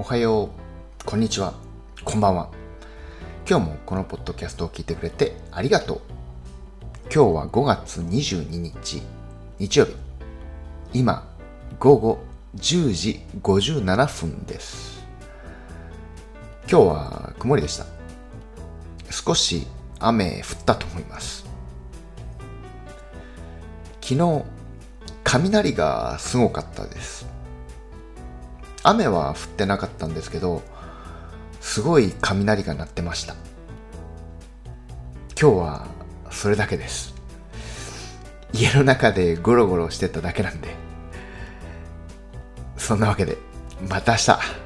おはよう、こんにちは、こんばんは。今日もこのポッドキャストを聞いてくれてありがとう。今日は5月22日、日曜日。今、午後10時57分です。今日は曇りでした。少し雨降ったと思います。昨日、雷がすごかったです。雨は降ってなかったんですけど、すごい雷が鳴ってました。今日はそれだけです。家の中でゴロゴロしてただけなんで。そんなわけで、また明日。